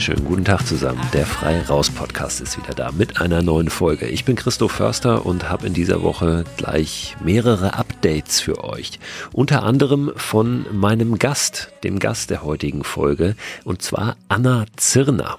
wunderschönen guten Tag zusammen. Der Frei Raus Podcast ist wieder da mit einer neuen Folge. Ich bin Christoph Förster und habe in dieser Woche gleich mehrere Updates für euch. Unter anderem von meinem Gast, dem Gast der heutigen Folge, und zwar Anna Zirner.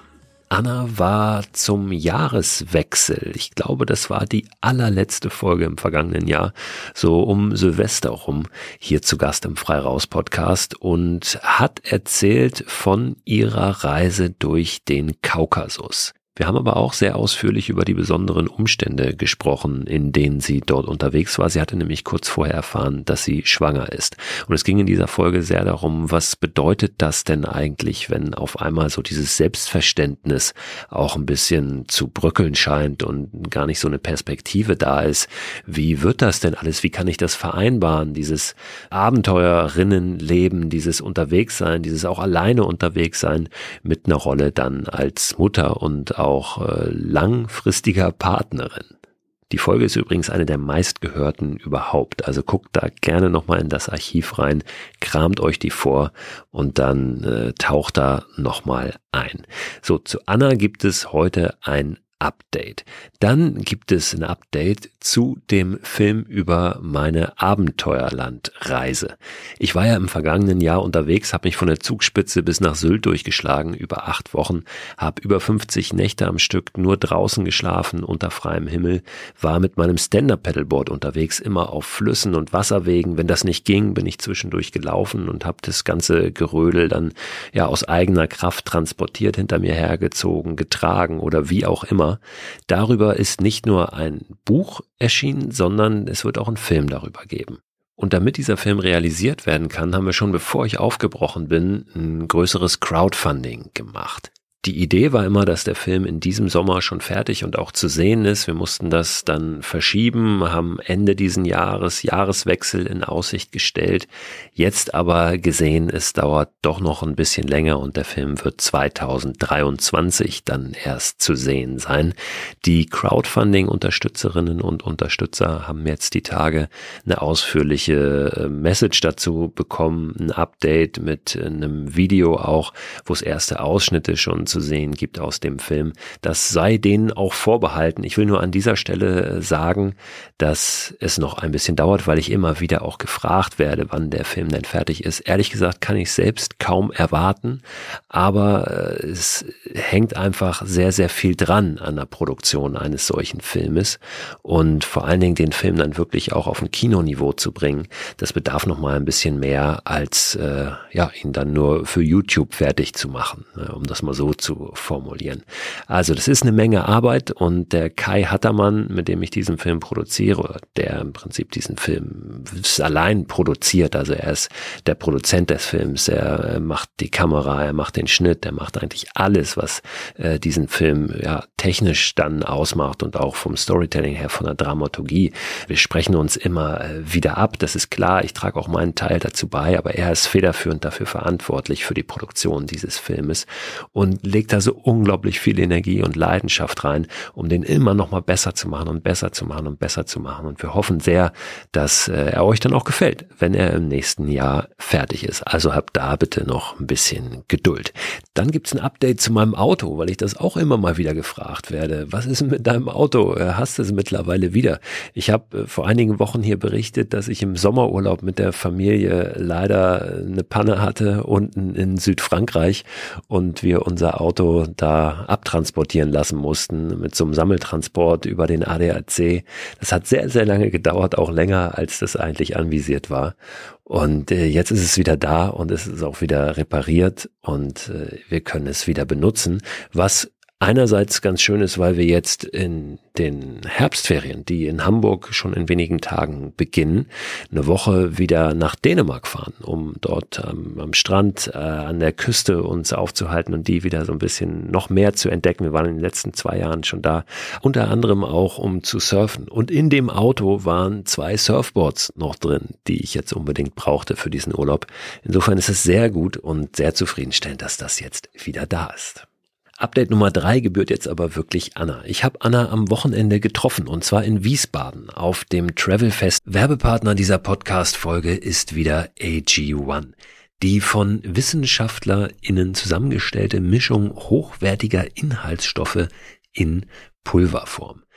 Anna war zum Jahreswechsel, ich glaube, das war die allerletzte Folge im vergangenen Jahr, so um Silvester rum, hier zu Gast im Freiraus Podcast und hat erzählt von ihrer Reise durch den Kaukasus. Wir haben aber auch sehr ausführlich über die besonderen Umstände gesprochen, in denen sie dort unterwegs war. Sie hatte nämlich kurz vorher erfahren, dass sie schwanger ist. Und es ging in dieser Folge sehr darum, was bedeutet das denn eigentlich, wenn auf einmal so dieses Selbstverständnis auch ein bisschen zu bröckeln scheint und gar nicht so eine Perspektive da ist. Wie wird das denn alles? Wie kann ich das vereinbaren? Dieses Abenteurerinnenleben, dieses Unterwegssein, dieses auch alleine unterwegs sein mit einer Rolle dann als Mutter und auch äh, langfristiger Partnerin. Die Folge ist übrigens eine der meistgehörten überhaupt. Also guckt da gerne nochmal in das Archiv rein, kramt euch die vor und dann äh, taucht da nochmal ein. So, zu Anna gibt es heute ein Update. Dann gibt es ein Update zu dem Film über meine Abenteuerlandreise. Ich war ja im vergangenen Jahr unterwegs, habe mich von der Zugspitze bis nach Sylt durchgeschlagen, über acht Wochen, habe über 50 Nächte am Stück nur draußen geschlafen, unter freiem Himmel, war mit meinem Stand-Up-Pedalboard unterwegs, immer auf Flüssen und Wasserwegen. Wenn das nicht ging, bin ich zwischendurch gelaufen und habe das ganze Gerödel dann ja aus eigener Kraft transportiert, hinter mir hergezogen, getragen oder wie auch immer. Darüber ist nicht nur ein Buch erschienen, sondern es wird auch einen Film darüber geben. Und damit dieser Film realisiert werden kann, haben wir schon bevor ich aufgebrochen bin, ein größeres Crowdfunding gemacht. Die Idee war immer, dass der Film in diesem Sommer schon fertig und auch zu sehen ist. Wir mussten das dann verschieben, haben Ende diesen Jahres Jahreswechsel in Aussicht gestellt. Jetzt aber gesehen, es dauert doch noch ein bisschen länger und der Film wird 2023 dann erst zu sehen sein. Die Crowdfunding-Unterstützerinnen und Unterstützer haben jetzt die Tage eine ausführliche äh, Message dazu bekommen, ein Update mit einem Video auch, wo es erste Ausschnitte schon zu sehen gibt aus dem Film. Das sei denen auch vorbehalten. Ich will nur an dieser Stelle sagen, dass es noch ein bisschen dauert, weil ich immer wieder auch gefragt werde, wann der Film denn fertig ist. Ehrlich gesagt kann ich selbst kaum erwarten, aber äh, es hängt einfach sehr, sehr viel dran an der Produktion eines solchen Filmes und vor allen Dingen den Film dann wirklich auch auf ein Kinoniveau zu bringen. Das bedarf noch mal ein bisschen mehr als äh, ja ihn dann nur für YouTube fertig zu machen, ne, um das mal so zu formulieren. Also das ist eine Menge Arbeit und der Kai Hattermann, mit dem ich diesen Film produziere, der im Prinzip diesen Film allein produziert, also er ist der Produzent des Films, er macht die Kamera, er macht den Schnitt, er macht eigentlich alles, was äh, diesen Film ja technisch dann ausmacht und auch vom Storytelling her, von der Dramaturgie. Wir sprechen uns immer äh, wieder ab, das ist klar, ich trage auch meinen Teil dazu bei, aber er ist federführend dafür verantwortlich für die Produktion dieses Filmes und legt da so unglaublich viel Energie und Leidenschaft rein, um den immer noch mal besser zu machen und besser zu machen und besser zu machen. Und wir hoffen sehr, dass äh, er euch dann auch gefällt, wenn er im nächsten Jahr fertig ist. Also habt da bitte noch ein bisschen Geduld. Dann gibt's ein Update zu meinem Auto, weil ich das auch immer mal wieder gefragt werde. Was ist mit deinem Auto? Äh, hast du es mittlerweile wieder? Ich habe äh, vor einigen Wochen hier berichtet, dass ich im Sommerurlaub mit der Familie leider eine Panne hatte unten in Südfrankreich und wir unser Auto da abtransportieren lassen mussten mit so einem Sammeltransport über den ADAC. Das hat sehr, sehr lange gedauert, auch länger, als das eigentlich anvisiert war. Und äh, jetzt ist es wieder da und es ist auch wieder repariert und äh, wir können es wieder benutzen, was einerseits ganz schön ist, weil wir jetzt in den Herbstferien, die in Hamburg schon in wenigen Tagen beginnen, eine Woche wieder nach Dänemark fahren, um dort ähm, am Strand äh, an der Küste uns aufzuhalten und die wieder so ein bisschen noch mehr zu entdecken. Wir waren in den letzten zwei Jahren schon da, unter anderem auch um zu surfen. Und in dem Auto waren zwei Surfboards noch drin, die ich jetzt unbedingt brauchte für diesen Urlaub. Insofern ist es sehr gut und sehr zufriedenstellend, dass das jetzt wieder da ist. Update Nummer drei gebührt jetzt aber wirklich Anna. Ich habe Anna am Wochenende getroffen und zwar in Wiesbaden auf dem Travelfest. Werbepartner dieser Podcast-Folge ist wieder AG1. Die von WissenschaftlerInnen zusammengestellte Mischung hochwertiger Inhaltsstoffe in Pulverform.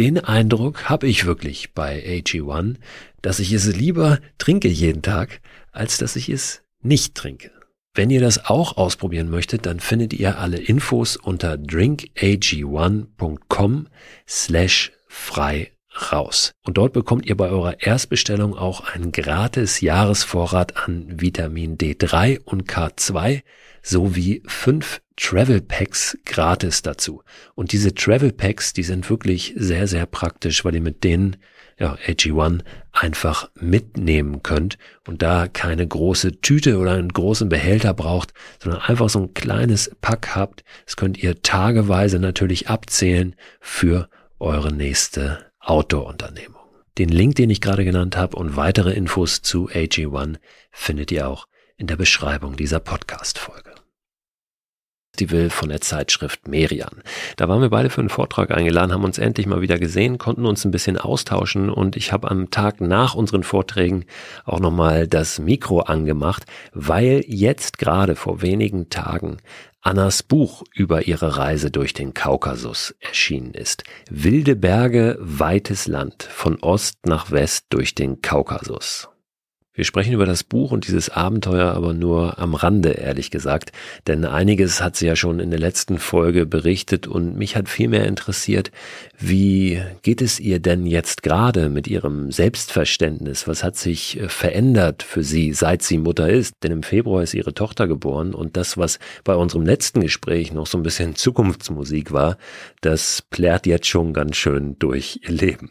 den Eindruck habe ich wirklich bei AG1, dass ich es lieber trinke jeden Tag, als dass ich es nicht trinke. Wenn ihr das auch ausprobieren möchtet, dann findet ihr alle Infos unter drinkag1.com slash frei raus. Und dort bekommt ihr bei eurer Erstbestellung auch einen gratis Jahresvorrat an Vitamin D3 und K2 sowie fünf Travel Packs gratis dazu. Und diese Travel Packs, die sind wirklich sehr, sehr praktisch, weil ihr mit denen ja, AG1 einfach mitnehmen könnt und da keine große Tüte oder einen großen Behälter braucht, sondern einfach so ein kleines Pack habt. Das könnt ihr tageweise natürlich abzählen für eure nächste Outdoor-Unternehmung. Den Link, den ich gerade genannt habe und weitere Infos zu AG1 findet ihr auch in der Beschreibung dieser Podcast-Folge. Festival von der Zeitschrift Merian. Da waren wir beide für einen Vortrag eingeladen, haben uns endlich mal wieder gesehen, konnten uns ein bisschen austauschen und ich habe am Tag nach unseren Vorträgen auch nochmal das Mikro angemacht, weil jetzt gerade vor wenigen Tagen Annas Buch über ihre Reise durch den Kaukasus erschienen ist. Wilde Berge, weites Land, von Ost nach West durch den Kaukasus. Wir sprechen über das Buch und dieses Abenteuer aber nur am Rande, ehrlich gesagt, denn einiges hat sie ja schon in der letzten Folge berichtet und mich hat vielmehr interessiert, wie geht es ihr denn jetzt gerade mit ihrem Selbstverständnis? Was hat sich äh, verändert für sie, seit sie Mutter ist? Denn im Februar ist ihre Tochter geboren und das, was bei unserem letzten Gespräch noch so ein bisschen Zukunftsmusik war, das plärt jetzt schon ganz schön durch ihr Leben.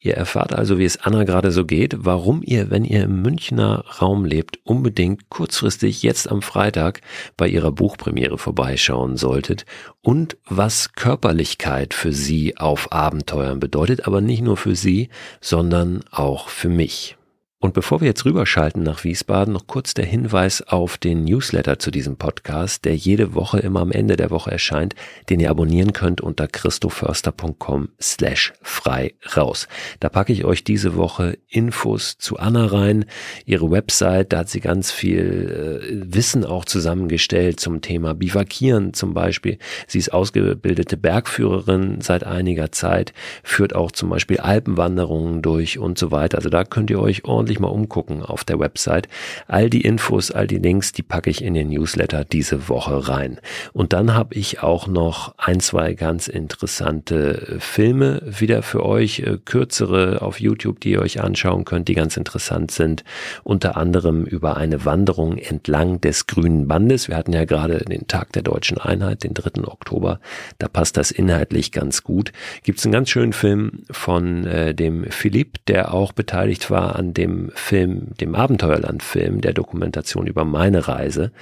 Ihr erfahrt also, wie es Anna gerade so geht, warum ihr, wenn ihr im Münchner Raum lebt, unbedingt kurzfristig jetzt am Freitag bei ihrer Buchpremiere vorbeischauen solltet und was Körperlichkeit für sie auf Abenteuern bedeutet, aber nicht nur für sie, sondern auch für mich. Und bevor wir jetzt rüberschalten nach Wiesbaden, noch kurz der Hinweis auf den Newsletter zu diesem Podcast, der jede Woche immer am Ende der Woche erscheint, den ihr abonnieren könnt unter christoförster.com slash frei raus. Da packe ich euch diese Woche Infos zu Anna rein, ihre Website, da hat sie ganz viel äh, Wissen auch zusammengestellt zum Thema Bivakieren zum Beispiel. Sie ist ausgebildete Bergführerin seit einiger Zeit, führt auch zum Beispiel Alpenwanderungen durch und so weiter. Also da könnt ihr euch ordentlich ordentlich mal umgucken auf der Website. All die Infos, all die Links, die packe ich in den Newsletter diese Woche rein. Und dann habe ich auch noch ein, zwei ganz interessante Filme wieder für euch, äh, kürzere auf YouTube, die ihr euch anschauen könnt, die ganz interessant sind. Unter anderem über eine Wanderung entlang des grünen Bandes. Wir hatten ja gerade den Tag der deutschen Einheit, den 3. Oktober. Da passt das inhaltlich ganz gut. Gibt es einen ganz schönen Film von äh, dem Philipp, der auch beteiligt war an dem Film, dem Abenteuerland-Film, der Dokumentation über meine Reise.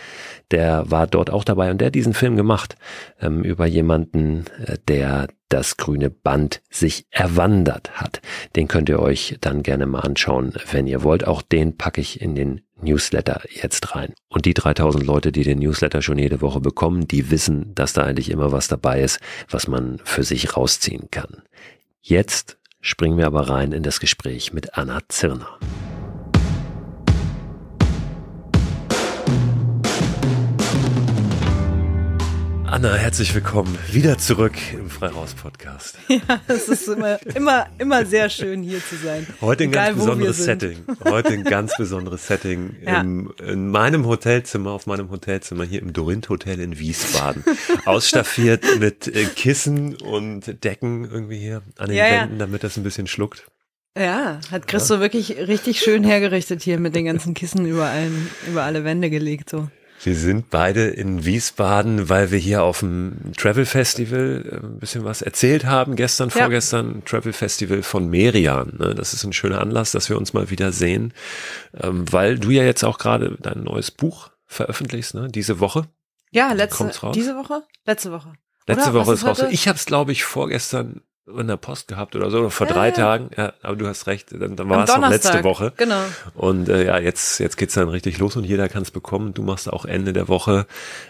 Der war dort auch dabei und der hat diesen Film gemacht ähm, über jemanden, äh, der das grüne Band sich erwandert hat. Den könnt ihr euch dann gerne mal anschauen, wenn ihr wollt. Auch den packe ich in den Newsletter jetzt rein. Und die 3000 Leute, die den Newsletter schon jede Woche bekommen, die wissen, dass da eigentlich immer was dabei ist, was man für sich rausziehen kann. Jetzt springen wir aber rein in das Gespräch mit Anna Zirner. Anna, herzlich willkommen wieder zurück im Freiraus-Podcast. Ja, es ist immer, immer, immer sehr schön hier zu sein. Heute ein Egal, ganz besonderes Setting. Heute ein ganz besonderes Setting. Ja. Im, in meinem Hotelzimmer, auf meinem Hotelzimmer hier im Dorint Hotel in Wiesbaden. Ausstaffiert mit äh, Kissen und Decken irgendwie hier an den ja, Wänden, damit das ein bisschen schluckt. Ja, hat Christo ja. wirklich richtig schön hergerichtet hier mit den ganzen Kissen über, allen, über alle Wände gelegt. So. Wir sind beide in Wiesbaden, weil wir hier auf dem Travel Festival äh, ein bisschen was erzählt haben. Gestern, ja. vorgestern, Travel Festival von Merian. Ne? Das ist ein schöner Anlass, dass wir uns mal wieder sehen, ähm, weil du ja jetzt auch gerade dein neues Buch veröffentlichst, ne? diese Woche. Ja, letzte, diese Woche? Letzte Woche. Letzte Oder? Woche ist raus. Ich habe es, glaube ich, vorgestern in der Post gehabt oder so, oder vor ja, drei ja. Tagen. Ja, aber du hast recht, dann, dann war es noch letzte Woche. Genau. Und äh, ja, jetzt, jetzt geht's dann richtig los und jeder kann es bekommen. Du machst auch Ende der Woche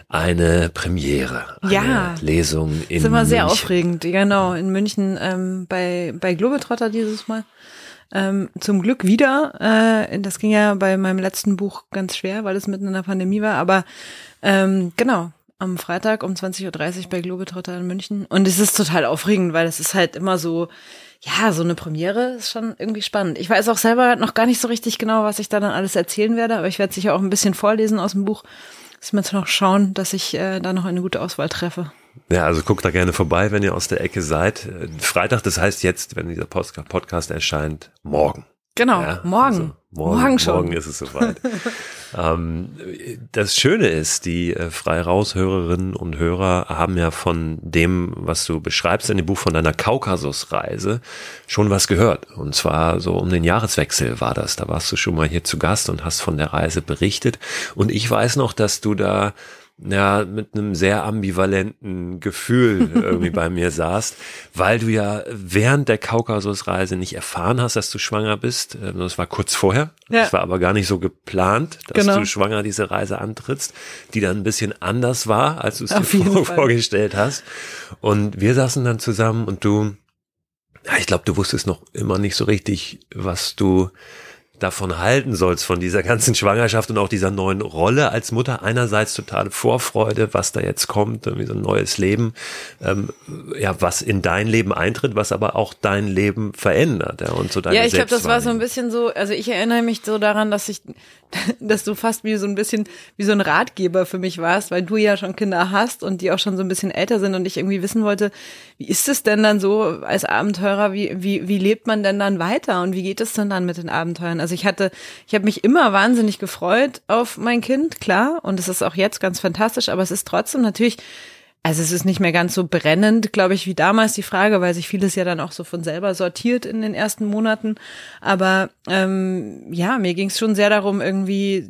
eine Premiere, eine ja. Lesung in Das ist immer sehr aufregend, genau, in München ähm, bei, bei Globetrotter dieses Mal. Ähm, zum Glück wieder. Äh, das ging ja bei meinem letzten Buch ganz schwer, weil es mitten in der Pandemie war. Aber ähm, genau, am Freitag um 20.30 Uhr bei Globetrotter in München. Und es ist total aufregend, weil es ist halt immer so, ja, so eine Premiere ist schon irgendwie spannend. Ich weiß auch selber noch gar nicht so richtig genau, was ich da dann alles erzählen werde, aber ich werde sicher auch ein bisschen vorlesen aus dem Buch. Muss mir jetzt noch schauen, dass ich äh, da noch eine gute Auswahl treffe. Ja, also guckt da gerne vorbei, wenn ihr aus der Ecke seid. Freitag, das heißt jetzt, wenn dieser Podcast erscheint, morgen. Genau, ja, morgen. Also morgen. Morgen schon. Morgen ist es soweit. ähm, das Schöne ist, die äh, frei und Hörer haben ja von dem, was du beschreibst in dem Buch von deiner Kaukasusreise, schon was gehört. Und zwar so um den Jahreswechsel war das. Da warst du schon mal hier zu Gast und hast von der Reise berichtet. Und ich weiß noch, dass du da ja, mit einem sehr ambivalenten Gefühl irgendwie bei mir saßt, weil du ja während der Kaukasusreise nicht erfahren hast, dass du schwanger bist. Ähm, das war kurz vorher. Ja. Das war aber gar nicht so geplant, dass genau. du schwanger diese Reise antrittst, die dann ein bisschen anders war, als du es dir vor vorgestellt hast. Und wir saßen dann zusammen und du, ja, ich glaube, du wusstest noch immer nicht so richtig, was du davon halten sollst, von dieser ganzen Schwangerschaft und auch dieser neuen Rolle als Mutter. Einerseits totale Vorfreude, was da jetzt kommt, irgendwie so ein neues Leben, ähm, ja, was in dein Leben eintritt, was aber auch dein Leben verändert, ja, und so deine Ja, ich glaube, das war so ein bisschen so, also ich erinnere mich so daran, dass ich, dass du fast wie so ein bisschen, wie so ein Ratgeber für mich warst, weil du ja schon Kinder hast und die auch schon so ein bisschen älter sind und ich irgendwie wissen wollte, wie ist es denn dann so als Abenteurer, wie, wie, wie lebt man denn dann weiter und wie geht es denn dann mit den Abenteuern? Also ich hatte, ich habe mich immer wahnsinnig gefreut auf mein Kind, klar, und es ist auch jetzt ganz fantastisch, aber es ist trotzdem natürlich, also es ist nicht mehr ganz so brennend, glaube ich, wie damals die Frage, weil sich vieles ja dann auch so von selber sortiert in den ersten Monaten. Aber ähm, ja, mir ging es schon sehr darum, irgendwie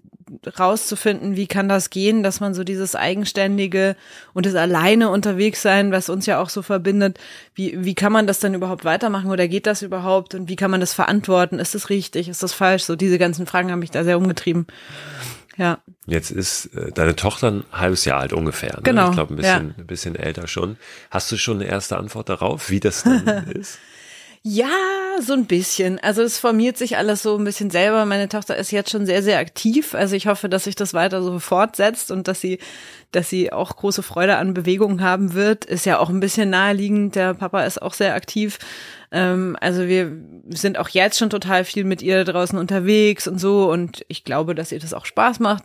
rauszufinden, wie kann das gehen, dass man so dieses eigenständige und das alleine unterwegs sein, was uns ja auch so verbindet, wie, wie kann man das dann überhaupt weitermachen oder geht das überhaupt und wie kann man das verantworten? Ist das richtig? Ist das falsch? So diese ganzen Fragen haben mich da sehr umgetrieben. Ja. Jetzt ist äh, deine Tochter ein halbes Jahr alt ungefähr. Ne? Genau. Ich glaube, ein bisschen, ja. ein bisschen älter schon. Hast du schon eine erste Antwort darauf, wie das dann ist? Ja, so ein bisschen. Also es formiert sich alles so ein bisschen selber. Meine Tochter ist jetzt schon sehr, sehr aktiv. Also ich hoffe, dass sich das weiter so fortsetzt und dass sie, dass sie auch große Freude an Bewegungen haben wird. Ist ja auch ein bisschen naheliegend. Der Papa ist auch sehr aktiv. Ähm, also wir sind auch jetzt schon total viel mit ihr draußen unterwegs und so. Und ich glaube, dass ihr das auch Spaß macht.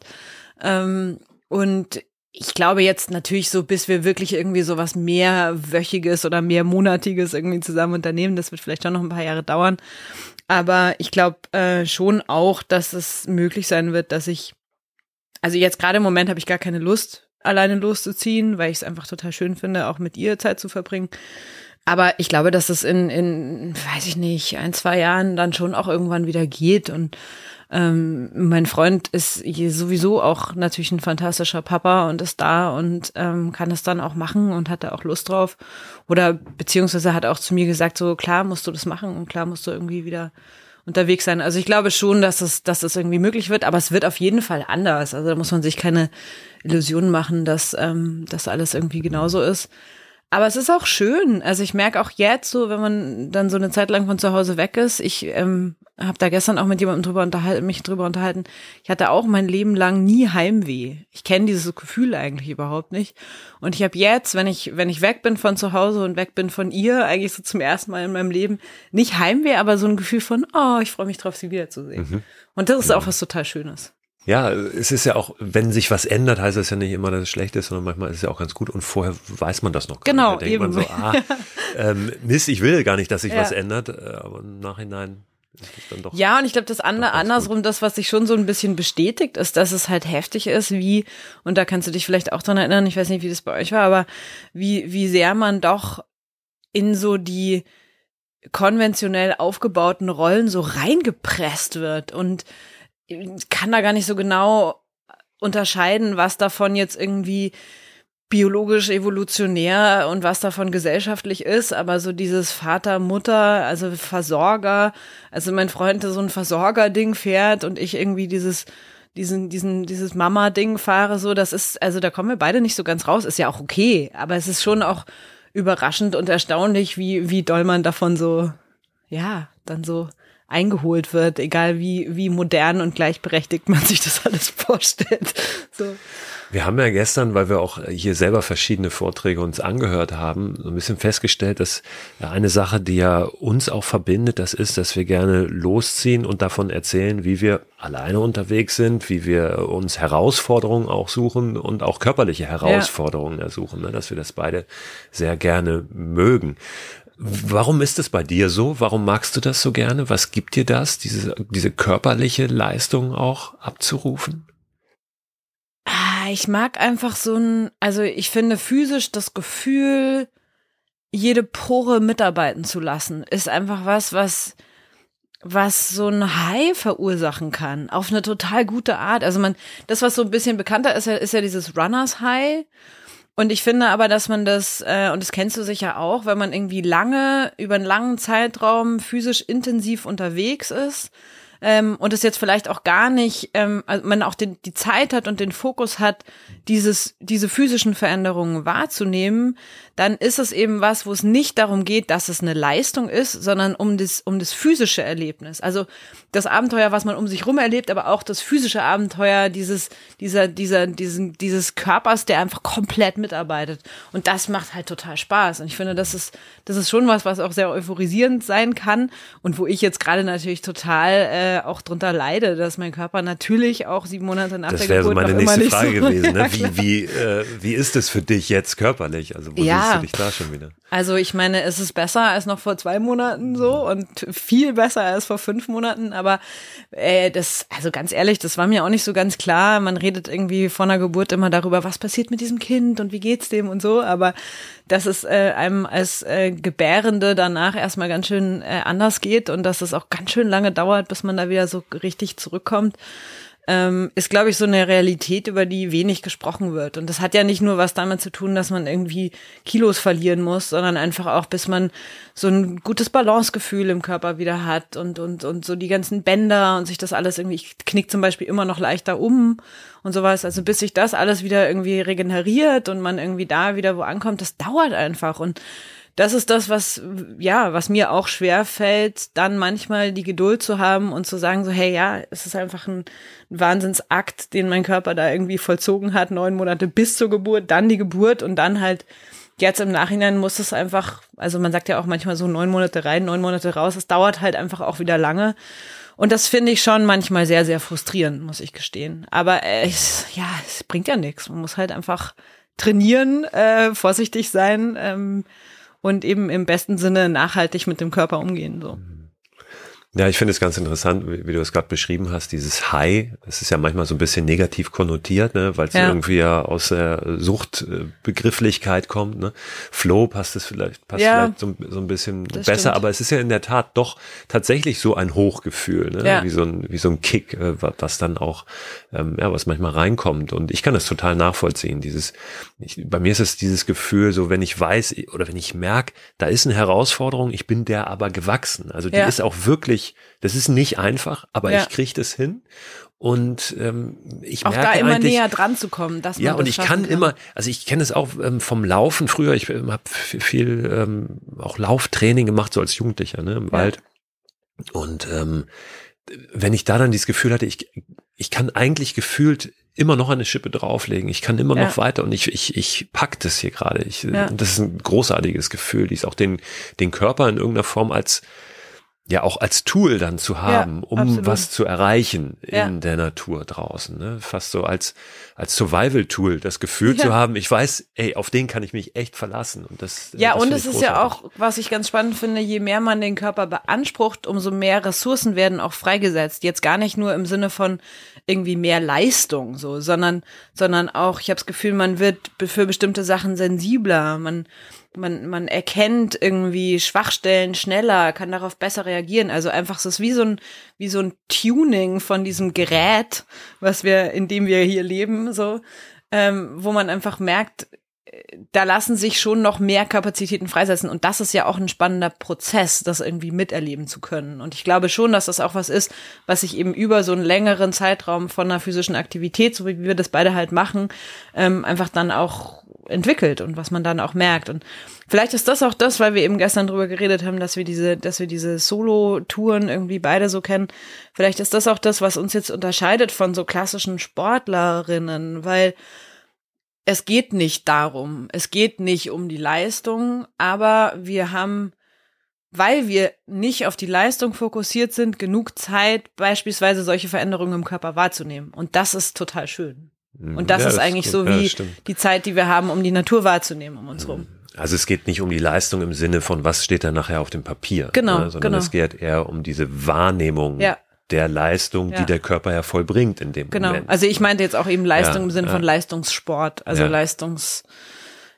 Ähm, und ich glaube jetzt natürlich so, bis wir wirklich irgendwie so was mehrwöchiges oder mehrmonatiges irgendwie zusammen unternehmen, das wird vielleicht schon noch ein paar Jahre dauern. Aber ich glaube äh, schon auch, dass es möglich sein wird, dass ich, also jetzt gerade im Moment habe ich gar keine Lust, alleine loszuziehen, weil ich es einfach total schön finde, auch mit ihr Zeit zu verbringen. Aber ich glaube, dass es in, in, weiß ich nicht, ein, zwei Jahren dann schon auch irgendwann wieder geht und ähm, mein Freund ist sowieso auch natürlich ein fantastischer Papa und ist da und ähm, kann es dann auch machen und hat da auch Lust drauf. Oder beziehungsweise hat auch zu mir gesagt, so klar musst du das machen und klar musst du irgendwie wieder unterwegs sein. Also ich glaube schon, dass es, dass es irgendwie möglich wird, aber es wird auf jeden Fall anders. Also da muss man sich keine Illusionen machen, dass ähm, das alles irgendwie genauso ist. Aber es ist auch schön. Also ich merke auch jetzt so, wenn man dann so eine Zeit lang von zu Hause weg ist. Ich ähm, habe da gestern auch mit jemandem drüber unterhalten, mich drüber unterhalten. Ich hatte auch mein Leben lang nie Heimweh. Ich kenne dieses Gefühl eigentlich überhaupt nicht. Und ich habe jetzt, wenn ich wenn ich weg bin von zu Hause und weg bin von ihr, eigentlich so zum ersten Mal in meinem Leben nicht Heimweh, aber so ein Gefühl von, oh, ich freue mich drauf, sie wiederzusehen. Mhm. Und das ist auch was total Schönes. Ja, es ist ja auch, wenn sich was ändert, heißt das ja nicht immer, dass es schlecht ist, sondern manchmal ist es ja auch ganz gut und vorher weiß man das noch gar genau, nicht. Denkt eben. man so, ah, ähm, Mist, ich will gar nicht, dass sich ja. was ändert, äh, aber im Nachhinein ist es dann doch. Ja, und ich glaube, das andere, andersrum, gut. das, was sich schon so ein bisschen bestätigt, ist, dass es halt heftig ist, wie, und da kannst du dich vielleicht auch dran erinnern, ich weiß nicht, wie das bei euch war, aber wie, wie sehr man doch in so die konventionell aufgebauten Rollen so reingepresst wird und kann da gar nicht so genau unterscheiden, was davon jetzt irgendwie biologisch evolutionär und was davon gesellschaftlich ist, aber so dieses Vater, Mutter, also Versorger, also mein Freund so ein Versorger-Ding fährt und ich irgendwie dieses diesen, diesen, dieses Mama-Ding fahre, so, das ist, also da kommen wir beide nicht so ganz raus, ist ja auch okay, aber es ist schon auch überraschend und erstaunlich, wie, wie doll man davon so, ja, dann so eingeholt wird, egal wie, wie modern und gleichberechtigt man sich das alles vorstellt. So. Wir haben ja gestern, weil wir auch hier selber verschiedene Vorträge uns angehört haben, so ein bisschen festgestellt, dass eine Sache, die ja uns auch verbindet, das ist, dass wir gerne losziehen und davon erzählen, wie wir alleine unterwegs sind, wie wir uns Herausforderungen auch suchen und auch körperliche Herausforderungen ja. ersuchen, ne, dass wir das beide sehr gerne mögen. Warum ist es bei dir so? Warum magst du das so gerne? Was gibt dir das, diese, diese körperliche Leistung auch abzurufen? Ah, ich mag einfach so ein, also ich finde physisch das Gefühl, jede Pore mitarbeiten zu lassen, ist einfach was, was, was so ein High verursachen kann, auf eine total gute Art. Also man, das, was so ein bisschen bekannter ist, ist ja dieses Runners High. Und ich finde aber, dass man das, äh, und das kennst du sicher auch, wenn man irgendwie lange, über einen langen Zeitraum physisch intensiv unterwegs ist, ähm, und es jetzt vielleicht auch gar nicht, ähm, also man auch den, die Zeit hat und den Fokus hat, dieses, diese physischen Veränderungen wahrzunehmen, dann ist es eben was, wo es nicht darum geht, dass es eine Leistung ist, sondern um das, um das physische Erlebnis. Also das Abenteuer, was man um sich rum erlebt, aber auch das physische Abenteuer dieses, dieser, dieser, diesen, dieses Körpers, der einfach komplett mitarbeitet. Und das macht halt total Spaß. Und ich finde, das ist, das ist schon was, was auch sehr euphorisierend sein kann und wo ich jetzt gerade natürlich total äh, auch drunter leide, dass mein Körper natürlich auch sieben Monate nach das der Geburt so meine nächste Frage so, gewesen. Ne? Wie, wie, äh, wie ist es für dich jetzt körperlich? Also wo ja. siehst du dich da schon wieder? Also ich meine, es ist besser als noch vor zwei Monaten so und viel besser als vor fünf Monaten. Aber äh, das, also ganz ehrlich, das war mir auch nicht so ganz klar. Man redet irgendwie vor einer Geburt immer darüber, was passiert mit diesem Kind und wie geht's dem und so. Aber dass es äh, einem als äh, Gebärende danach erstmal ganz schön äh, anders geht und dass es auch ganz schön lange dauert, bis man da wieder so richtig zurückkommt ähm, ist, glaube ich, so eine Realität, über die wenig gesprochen wird. Und das hat ja nicht nur was damit zu tun, dass man irgendwie Kilos verlieren muss, sondern einfach auch, bis man so ein gutes Balancegefühl im Körper wieder hat und, und, und so die ganzen Bänder und sich das alles irgendwie, ich knick zum Beispiel immer noch leichter um und sowas. Also bis sich das alles wieder irgendwie regeneriert und man irgendwie da wieder wo ankommt, das dauert einfach. Und das ist das, was, ja, was mir auch schwer fällt, dann manchmal die Geduld zu haben und zu sagen so, hey, ja, es ist einfach ein Wahnsinnsakt, den mein Körper da irgendwie vollzogen hat, neun Monate bis zur Geburt, dann die Geburt und dann halt jetzt im Nachhinein muss es einfach, also man sagt ja auch manchmal so neun Monate rein, neun Monate raus, es dauert halt einfach auch wieder lange. Und das finde ich schon manchmal sehr, sehr frustrierend, muss ich gestehen. Aber es, ja, es bringt ja nichts. Man muss halt einfach trainieren, äh, vorsichtig sein, ähm, und eben im besten Sinne nachhaltig mit dem Körper umgehen. So. Ja, ich finde es ganz interessant, wie, wie du es gerade beschrieben hast, dieses High. Es ist ja manchmal so ein bisschen negativ konnotiert, ne, weil es ja. irgendwie ja aus der Suchtbegrifflichkeit kommt. Ne. Flow passt es vielleicht, passt ja, vielleicht so, so ein bisschen besser, stimmt. aber es ist ja in der Tat doch tatsächlich so ein Hochgefühl, ne, ja. wie so ein wie so ein Kick, äh, was dann auch ähm, ja was manchmal reinkommt. Und ich kann das total nachvollziehen. Dieses, ich, bei mir ist es dieses Gefühl, so wenn ich weiß oder wenn ich merke, da ist eine Herausforderung, ich bin der aber gewachsen. Also die ist auch wirklich ich, das ist nicht einfach, aber Ja. ich kriege das hin. Und ähm, ich Auch merke da immer näher dran zu kommen, dass man ja, das und ich schaffen kann immer, also ich kenne es auch ähm, vom Laufen früher. Ich ähm, habe viel ähm, auch Lauftraining gemacht, so als Jugendlicher ne, im Ja. Wald. Und ähm, wenn ich da dann dieses Gefühl hatte, ich, ich kann eigentlich gefühlt immer noch eine Schippe drauflegen. Ich kann immer Ja. noch weiter und ich, ich, ich pack das hier gerade. Ich, Ja. Das ist ein großartiges Gefühl, dies auch den, den Körper in irgendeiner Form als ja auch als Tool dann zu haben, um absolut. was zu erreichen Ja. in der Natur draußen. Ne? Fast so als, als Survival-Tool, das Gefühl Ja. zu haben, ich weiß, ey, auf den kann ich mich echt verlassen. Und das, Ja, das und es ist ja auch, was ich ganz spannend finde, je mehr man den Körper beansprucht, umso mehr Ressourcen werden auch freigesetzt. Jetzt gar nicht nur im Sinne von irgendwie mehr Leistung, so, sondern, sondern auch, ich habe das Gefühl, man wird für bestimmte Sachen sensibler, man, man, man erkennt irgendwie Schwachstellen schneller, kann darauf besser reagieren. Also einfach, es ist wie so ein, wie so ein Tuning von diesem Gerät, was wir, in dem wir hier leben, so, ähm, wo man einfach merkt, da lassen sich schon noch mehr Kapazitäten freisetzen. Und das ist ja auch ein spannender Prozess, das irgendwie miterleben zu können. Und ich glaube schon, dass das auch was ist, was sich eben über so einen längeren Zeitraum von einer physischen Aktivität, so wie wir das beide halt machen, ähm, einfach dann auch entwickelt und was man dann auch merkt. Und vielleicht ist das auch das, weil wir eben gestern drüber geredet haben, dass wir diese, dass wir diese Solo-Touren irgendwie beide so kennen. Vielleicht ist das auch das, was uns jetzt unterscheidet von so klassischen Sportlerinnen, weil es geht nicht darum, es geht nicht um die Leistung, aber wir haben, weil wir nicht auf die Leistung fokussiert sind, genug Zeit, beispielsweise solche Veränderungen im Körper wahrzunehmen. Und das ist total schön. Und das Ja, ist eigentlich so ja, wie stimmt. die Zeit, die wir haben, um die Natur wahrzunehmen um uns rum. Also es geht nicht um die Leistung im Sinne von, was steht da nachher auf dem Papier, Genau, ne, sondern genau. es geht eher um diese Wahrnehmung Ja. der Leistung, Ja. die der Körper ja vollbringt in dem Genau. Moment. Also ich meinte jetzt auch eben Leistung Ja, im Sinne ja. von Leistungssport, also Ja. Leistungs,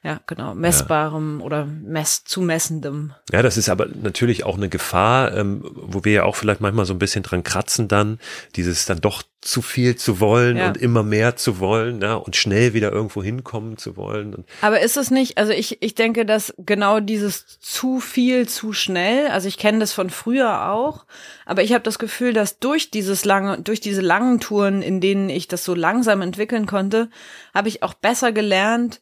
ja, genau, messbarem oder mess zu messendem. Ja, das ist aber natürlich auch eine Gefahr, ähm, wo wir ja auch vielleicht manchmal so ein bisschen dran kratzen dann, dieses dann doch zu viel zu wollen Ja. und immer mehr zu wollen ja, und schnell wieder irgendwo hinkommen zu wollen. Aber ist es nicht, also ich, ich denke, dass genau dieses zu viel, zu schnell, also ich kenne das von früher auch, aber ich habe das Gefühl, dass durch dieses lange, durch diese langen Touren, in denen ich das so langsam entwickeln konnte, habe ich auch besser gelernt,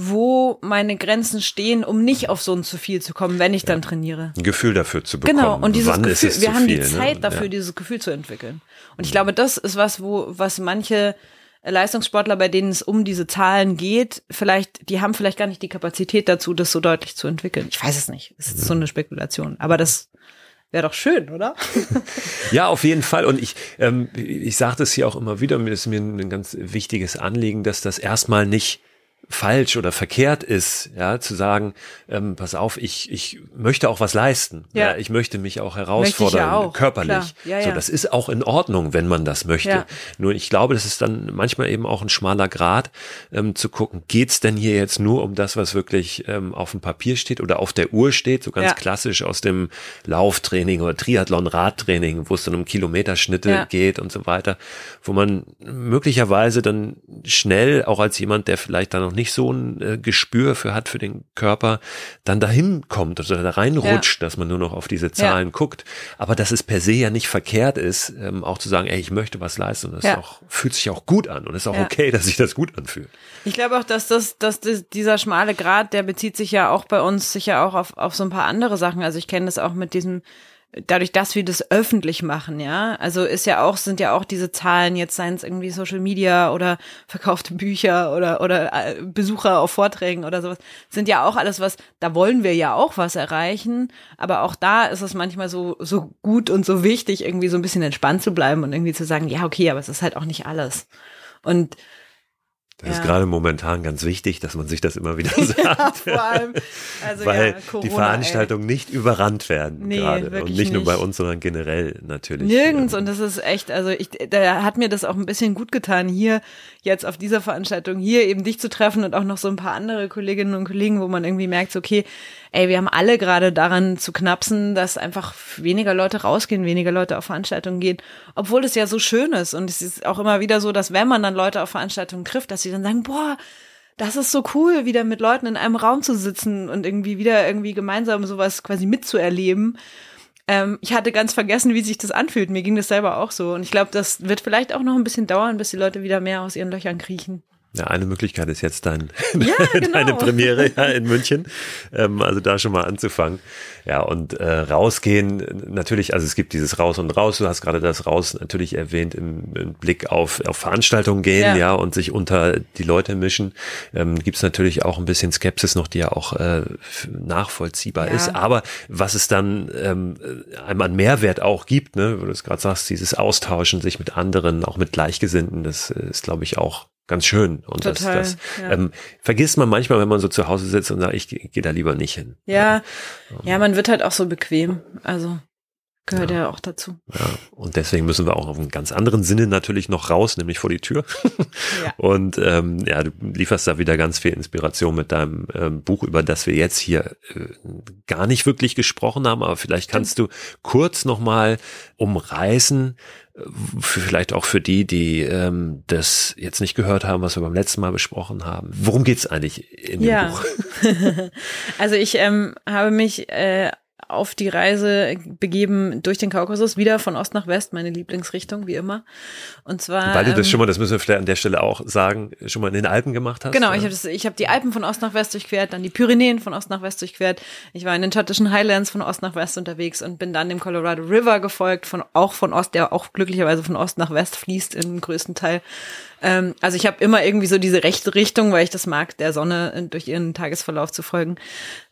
wo meine Grenzen stehen, um nicht auf so ein zu viel zu kommen, wenn ich dann trainiere. ein Gefühl dafür zu bekommen. Genau, und dieses wann Gefühl, wir haben viel, die Zeit ne? dafür, Ja. dieses Gefühl zu entwickeln. Und ich glaube, das ist was, wo, was manche Leistungssportler, bei denen es um diese Zahlen geht, vielleicht, die haben vielleicht gar nicht die Kapazität dazu, das so deutlich zu entwickeln. Ich weiß es nicht. Es ist so eine Spekulation. Aber das wäre doch schön, oder? Ja, auf jeden Fall. Und ich, ähm, ich sage das hier auch immer wieder, mir ist mir ein ganz wichtiges Anliegen, dass das erstmal nicht falsch oder verkehrt ist, ja, zu sagen, ähm, pass auf, ich, ich möchte auch was leisten. Ja. Ja. ich möchte mich auch herausfordern, ja auch, körperlich. Ja, So, das ist auch in Ordnung, wenn man das möchte. Nur ich glaube, das ist dann manchmal eben auch ein schmaler Grad, ähm, zu gucken, geht's denn hier jetzt nur um das, was wirklich ähm, auf dem Papier steht oder auf der Uhr steht, so ganz klassisch aus dem Lauftraining oder Triathlon-Radtraining, wo es dann um Kilometerschnitte geht und so weiter, wo man möglicherweise dann schnell, auch als jemand, der vielleicht da noch nicht so ein äh, Gespür für hat, für den Körper, dann dahin kommt oder da reinrutscht, dass man nur noch auf diese Zahlen guckt. Aber dass es per se ja nicht verkehrt ist, ähm, auch zu sagen, ey, ich möchte was leisten. Und das Ja. auch, fühlt sich auch gut an und ist auch Ja. okay, dass sich das gut anfühlt. Ich glaube auch, dass das, dass das, dieser schmale Grad, der bezieht sich ja auch bei uns sicher auch auf, auf so ein paar andere Sachen. Also ich kenne das auch mit diesem, dadurch, dass wir das öffentlich machen, ja. Also ist ja auch, sind ja auch diese Zahlen, jetzt seien es irgendwie Social Media oder verkaufte Bücher oder, oder äh, Besucher auf Vorträgen oder sowas, sind ja auch alles was, da wollen wir ja auch was erreichen. Aber auch da ist es manchmal so, so gut und so wichtig, irgendwie so ein bisschen entspannt zu bleiben und irgendwie zu sagen, ja, okay, aber es ist halt auch nicht alles. Und Das ist Ja. gerade momentan ganz wichtig, dass man sich das immer wieder sagt. Ja, vor allem. Also weil ja, Corona, die Veranstaltungen nicht überrannt werden Nee, gerade. Und wirklich nicht nur bei nicht. uns, sondern generell natürlich. Nirgends und das ist echt, also ich, da hat mir das auch ein bisschen gut getan, hier jetzt auf dieser Veranstaltung hier eben dich zu treffen und auch noch so ein paar andere Kolleginnen und Kollegen, wo man irgendwie merkt, so, okay, ey, wir haben alle gerade daran zu knapsen, dass einfach weniger Leute rausgehen, weniger Leute auf Veranstaltungen gehen, obwohl es ja so schön ist und es ist auch immer wieder so, dass wenn man dann Leute auf Veranstaltungen trifft, dass sie dann sagen, boah, das ist so cool, wieder mit Leuten in einem Raum zu sitzen und irgendwie wieder irgendwie gemeinsam sowas quasi mitzuerleben. ähm, ich hatte ganz vergessen, wie sich das anfühlt. Mir ging das selber auch so. Und ich glaube, das wird vielleicht auch noch ein bisschen dauern, bis die Leute wieder mehr aus ihren Löchern kriechen. Ja, eine Möglichkeit ist jetzt dein, Ja, genau. deine Premiere ja, in München. Ähm, also da schon mal anzufangen. Ja, und äh, rausgehen, natürlich, also es gibt dieses Raus und Raus, du hast gerade das Raus natürlich erwähnt, im, im Blick auf, auf Veranstaltungen gehen, ja. Ja. und sich unter die Leute mischen. Ähm, gibt es natürlich auch ein bisschen Skepsis noch, die ja auch äh, nachvollziehbar Ja. ist. Aber was es dann ähm, einem an Mehrwert auch gibt, ne, wo du es gerade sagst, dieses Austauschen, sich mit anderen, auch mit Gleichgesinnten, das äh, ist, glaube ich, auch ganz schön. Und Total, das, das ja. ähm, vergisst man manchmal, wenn man so zu Hause sitzt und sagt, ich gehe geh da lieber nicht hin. Ja, ja, man wird halt auch so bequem. Also gehört ja, auch dazu. Ja, und deswegen müssen wir auch auf einen ganz anderen Sinne natürlich noch raus, nämlich vor die Tür. Ja. Und ähm, ja, du lieferst da wieder ganz viel Inspiration mit deinem ähm, Buch, über das wir jetzt hier äh, gar nicht wirklich gesprochen haben, aber vielleicht kannst du kurz nochmal umreißen, vielleicht auch für die, die ähm, das jetzt nicht gehört haben, was wir beim letzten Mal besprochen haben. Worum geht's eigentlich in dem Ja. Buch? Also ich ähm, habe mich äh, auf die Reise begeben durch den Kaukasus, wieder von Ost nach West, meine Lieblingsrichtung, wie immer. Und zwar. Weil du das ähm, schon mal, das müssen wir vielleicht an der Stelle auch sagen, schon mal in den Alpen gemacht hast. Genau, oder? ich habe ich hab die Alpen von Ost nach West durchquert, dann die Pyrenäen von Ost nach West durchquert. Ich war in den schottischen Highlands von Ost nach West unterwegs und bin dann dem Colorado River gefolgt, von auch von Ost, der auch glücklicherweise von Ost nach West fließt im größten Teil. Ähm, also ich habe immer irgendwie so diese rechte Richtung, weil ich das mag, der Sonne äh, durch ihren Tagesverlauf zu folgen.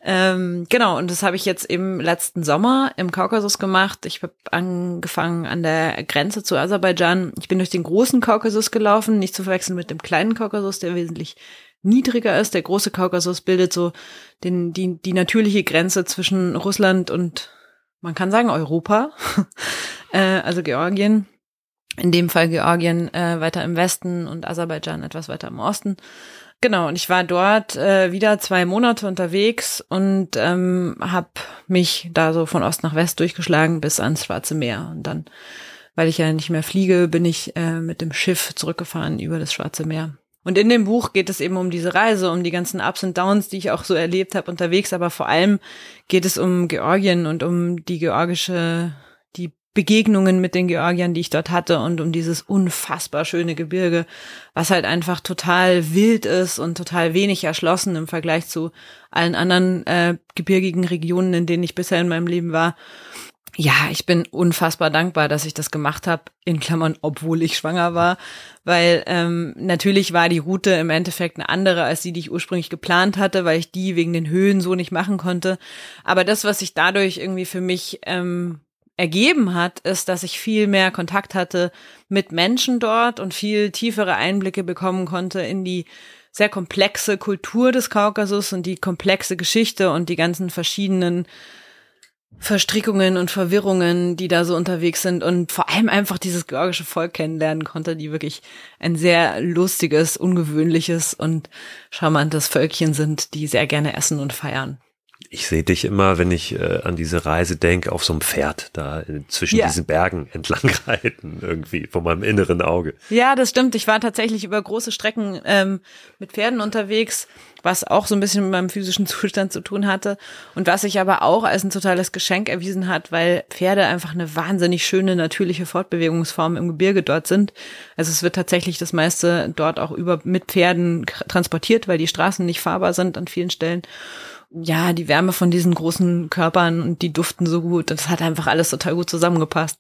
Ähm, genau, und das habe ich jetzt eben letzten Sommer im Kaukasus gemacht. Ich habe angefangen an der Grenze zu Aserbaidschan. Ich bin durch den großen Kaukasus gelaufen, nicht zu verwechseln mit dem kleinen Kaukasus, der wesentlich niedriger ist. Der große Kaukasus bildet so den, die, die natürliche Grenze zwischen Russland und, man kann sagen, Europa, äh, also Georgien. In dem Fall Georgien äh, weiter im Westen und Aserbaidschan etwas weiter im Osten. Genau, und ich war dort äh, wieder zwei Monate unterwegs und ähm, habe mich da so von Ost nach West durchgeschlagen bis ans Schwarze Meer. Und dann, weil ich ja nicht mehr fliege, bin ich äh, mit dem Schiff zurückgefahren über das Schwarze Meer. Und in dem Buch geht es eben um diese Reise, um die ganzen Ups und Downs, die ich auch so erlebt habe unterwegs, aber vor allem geht es um Georgien und um die georgische, die Begegnungen mit den Georgiern, die ich dort hatte und um dieses unfassbar schöne Gebirge, was halt einfach total wild ist und total wenig erschlossen im Vergleich zu allen anderen äh, gebirgigen Regionen, in denen ich bisher in meinem Leben war. Ja, ich bin unfassbar dankbar, dass ich das gemacht habe, in Klammern, obwohl ich schwanger war, weil ähm, natürlich war die Route im Endeffekt eine andere als die, die ich ursprünglich geplant hatte, weil ich die wegen den Höhen so nicht machen konnte. Aber das, was sich dadurch irgendwie für mich ähm, ergeben hat, ist, dass ich viel mehr Kontakt hatte mit Menschen dort und viel tiefere Einblicke bekommen konnte in die sehr komplexe Kultur des Kaukasus und die komplexe Geschichte und die ganzen verschiedenen Verstrickungen und Verwirrungen, die da so unterwegs sind und vor allem einfach dieses georgische Volk kennenlernen konnte, die wirklich ein sehr lustiges, ungewöhnliches und charmantes Völkchen sind, die sehr gerne essen und feiern. Ich sehe dich immer, wenn ich äh, an diese Reise denke, auf so einem Pferd da äh, zwischen Ja. diesen Bergen entlang reiten, irgendwie vor meinem inneren Auge. Ja, das stimmt. Ich war tatsächlich über große Strecken ähm, mit Pferden unterwegs, was auch so ein bisschen mit meinem physischen Zustand zu tun hatte und was sich aber auch als ein totales Geschenk erwiesen hat, weil Pferde einfach eine wahnsinnig schöne natürliche Fortbewegungsform im Gebirge dort sind. Also es wird tatsächlich das meiste dort auch über mit Pferden transportiert, weil die Straßen nicht fahrbar sind an vielen Stellen. Ja, die Wärme von diesen großen Körpern und die duften so gut. Das hat einfach alles total gut zusammengepasst.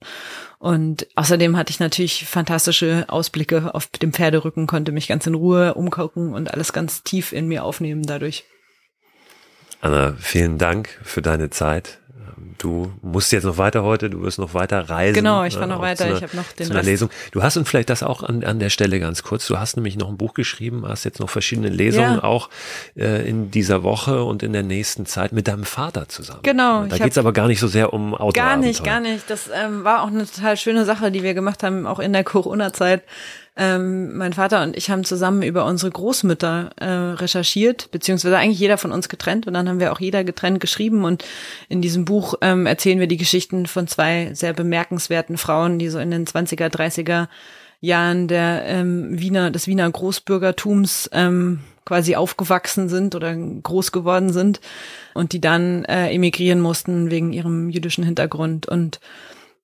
Und außerdem hatte ich natürlich fantastische Ausblicke auf dem Pferderücken, konnte mich ganz in Ruhe umgucken und alles ganz tief in mir aufnehmen dadurch. Anna, vielen Dank für deine Zeit. Du musst jetzt noch weiter heute, du wirst noch weiter reisen. Genau, ich fahr äh, noch weiter, einer- ich hab noch den zu einer Rest. Lesung. Du hast und vielleicht das auch an, an der Stelle ganz kurz. Du hast nämlich noch ein Buch geschrieben, hast jetzt noch verschiedene Lesungen Ja. auch äh, in dieser Woche und in der nächsten Zeit mit deinem Vater zusammen. Genau, Da geht's aber gar nicht so sehr um Auto. Gar nicht, gar nicht. Das ähm, war auch eine total schöne Sache, die wir gemacht haben, auch in der Corona-Zeit. Ähm, mein Vater und ich haben zusammen über unsere Großmütter äh, recherchiert, beziehungsweise eigentlich jeder von uns getrennt und dann haben wir auch jeder getrennt geschrieben und in diesem Buch ähm, erzählen wir die Geschichten von zwei sehr bemerkenswerten Frauen, die so in den 20er, 30er Jahren der ähm, Wiener, des Wiener Großbürgertums ähm, quasi aufgewachsen sind oder groß geworden sind und die dann äh, emigrieren mussten wegen ihrem jüdischen Hintergrund. Und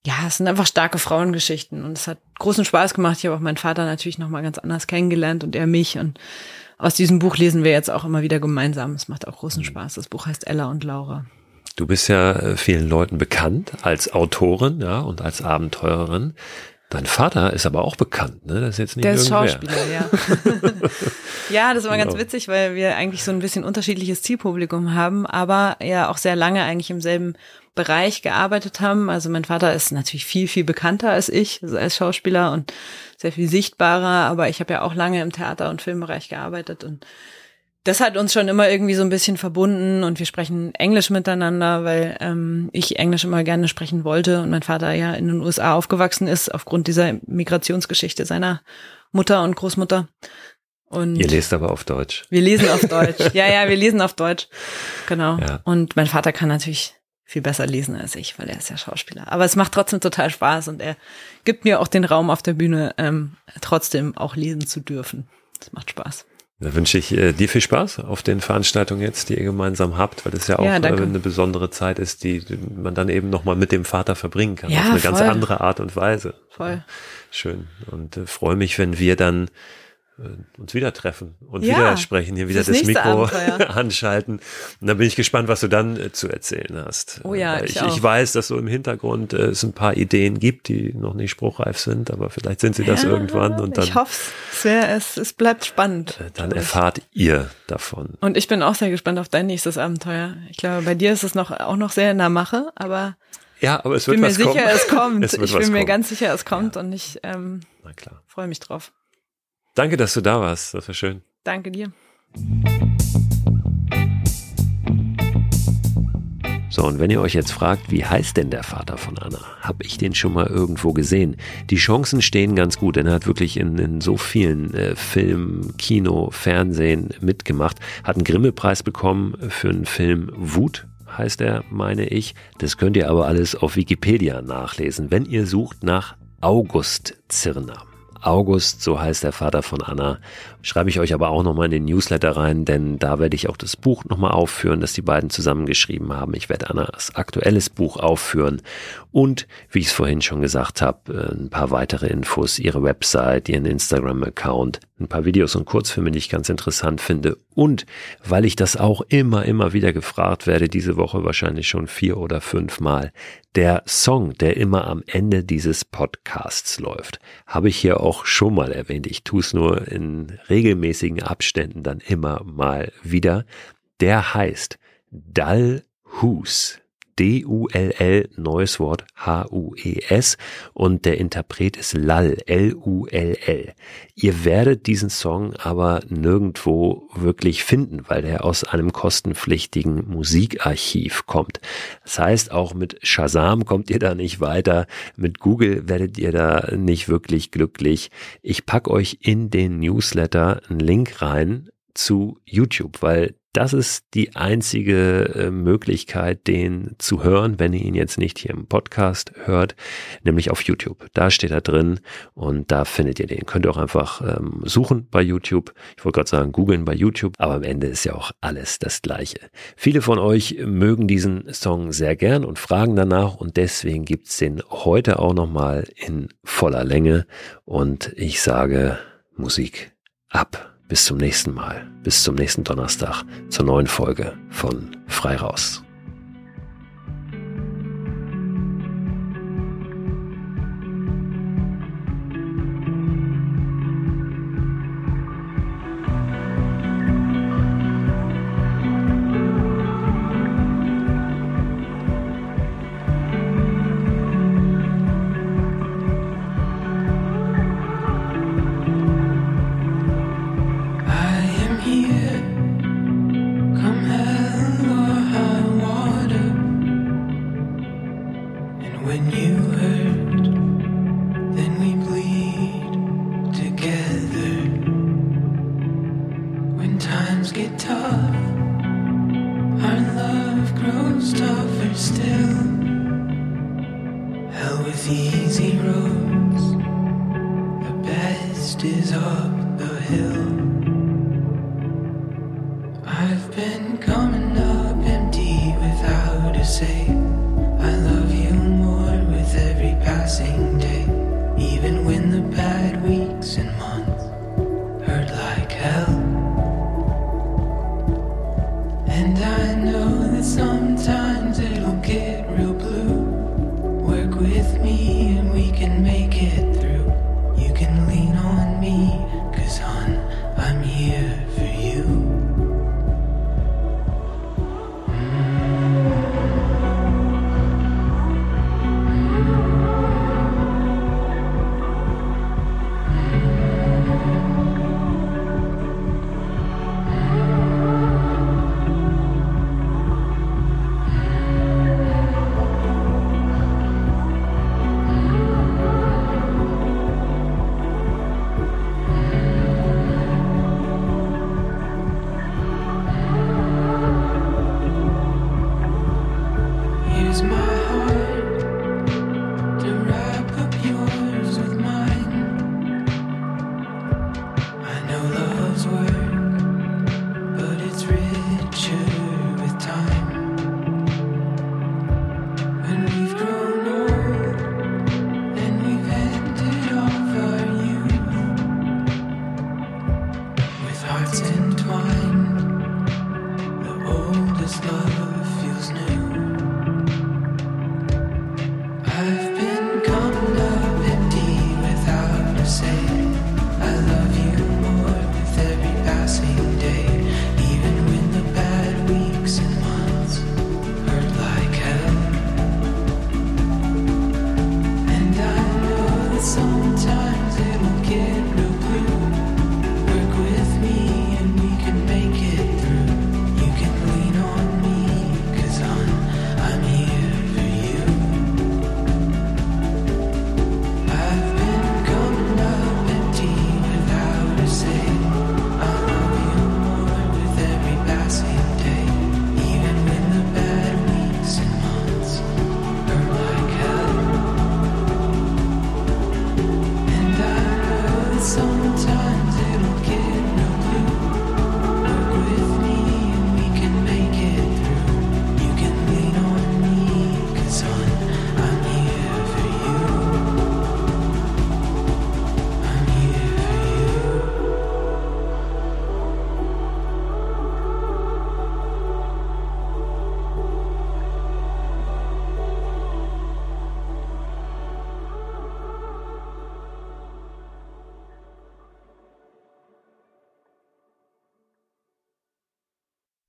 ja, es sind einfach starke Frauengeschichten und es hat großen Spaß gemacht. Ich habe auch meinen Vater natürlich nochmal ganz anders kennengelernt und er mich. Und aus diesem Buch lesen wir jetzt auch immer wieder gemeinsam. Es macht auch großen Spaß. Das Buch heißt Ella und Laura. Du bist ja äh, vielen Leuten bekannt als Autorin, ja, und als Abenteurerin. Dein Vater ist aber auch bekannt, ne? Das ist jetzt nicht Der ist. Schauspieler, ja. ja, das war ganz Genau. witzig, weil wir eigentlich so ein bisschen unterschiedliches Zielpublikum haben, aber ja auch sehr lange eigentlich im selben Bereich gearbeitet haben. Also mein Vater ist natürlich viel, viel bekannter als ich, also als Schauspieler und sehr viel sichtbarer, aber ich habe ja auch lange im Theater- und Filmbereich gearbeitet und das hat uns schon immer irgendwie so ein bisschen verbunden und wir sprechen Englisch miteinander, weil ähm, ich Englisch immer gerne sprechen wollte und mein Vater ja in den USA aufgewachsen ist aufgrund dieser Migrationsgeschichte seiner Mutter und Großmutter. Und Ihr lest aber auf Deutsch. wir lesen auf Deutsch. Ja, ja, wir lesen auf Deutsch. Genau. Ja. Und mein Vater kann natürlich viel besser lesen als ich, weil er ist ja Schauspieler. Aber es macht trotzdem total Spaß und er gibt mir auch den Raum auf der Bühne, ähm, trotzdem auch lesen zu dürfen. Das macht Spaß. Da wünsche ich äh, dir viel Spaß auf den Veranstaltungen jetzt, die ihr gemeinsam habt, weil das ja auch Ja, äh, eine besondere Zeit ist, die man dann eben nochmal mit dem Vater verbringen kann. Ja, auf eine ganz voll. andere Art und Weise. Voll. Schön. Und äh, freue mich, wenn wir dann uns wieder treffen und Ja, wieder sprechen, hier wieder das das, Mikro Abenteuer. anschalten. Und dann bin ich gespannt, was du dann äh, zu erzählen hast. Oh ja, Weil ich ich, ich weiß, dass so im Hintergrund äh, es ein paar Ideen gibt, die noch nicht spruchreif sind, aber vielleicht sind sie das Ja, irgendwann und dann, Ich hoffe, es, es, es bleibt spannend. äh, dann erfahrt ihr davon. Und ich bin auch sehr gespannt auf dein nächstes Abenteuer. Ich glaube, bei dir ist es noch auch noch sehr in der Mache, aber Ja, aber es ich wird bin mir was sicher, kommen. es kommt. Es ich was bin mir kommen. ganz sicher, es kommt und ich ähm, freue mich drauf. Danke, dass du da warst. Das war schön. Danke dir. So, und wenn ihr euch jetzt fragt, wie heißt denn der Vater von Anna? Hab ich den schon mal irgendwo gesehen? Die Chancen stehen ganz gut, denn er hat wirklich in, in so vielen äh, Film, Kino, Fernsehen mitgemacht, hat einen Grimme-Preis bekommen für einen Film Wut. Heißt er, meine ich. Das könnt ihr aber alles auf Wikipedia nachlesen, wenn ihr sucht nach August Zirner. August, so heißt der Vater von Anna. Schreibe ich euch aber auch nochmal in den Newsletter rein, denn da werde ich auch das Buch nochmal aufführen, das die beiden zusammengeschrieben haben. Ich werde Annas aktuelles Buch aufführen und, wie ich es vorhin schon gesagt habe, ein paar weitere Infos, ihre Website, ihren Instagram-Account, ein paar Videos und Kurzfilme, die ich ganz interessant finde. Und weil ich das auch immer, immer wieder gefragt werde, diese Woche wahrscheinlich schon vier oder fünf Mal, der Song, der immer am Ende dieses Podcasts läuft, habe ich hier auch schon mal erwähnt. Ich tue es nur in regelmäßigen Abständen dann immer mal wieder. Der heißt Dull Who's. D-U-L-L, neues Wort, H-U-E-S und der Interpret ist Lall, L-U-L-L. Ihr werdet diesen Song aber nirgendwo wirklich finden, weil der aus einem kostenpflichtigen Musikarchiv kommt. Das heißt, auch mit Shazam kommt ihr da nicht weiter, mit Google werdet ihr da nicht wirklich glücklich. Ich pack euch in den Newsletter einen Link rein zu YouTube, weil das ist die einzige äh, Möglichkeit, den zu hören, wenn ihr ihn jetzt nicht hier im Podcast hört, nämlich auf YouTube. Da steht er drin und da findet ihr den. Könnt ihr auch einfach ähm, suchen bei YouTube. Ich wollte gerade sagen, googeln bei YouTube, aber am Ende ist ja auch alles das Gleiche. Viele von euch mögen diesen Song sehr gern und fragen danach und deswegen gibt's den heute auch nochmal in voller Länge und ich sage Musik ab. Bis zum nächsten Mal, bis zum nächsten Donnerstag zur neuen Folge von Frei Raus.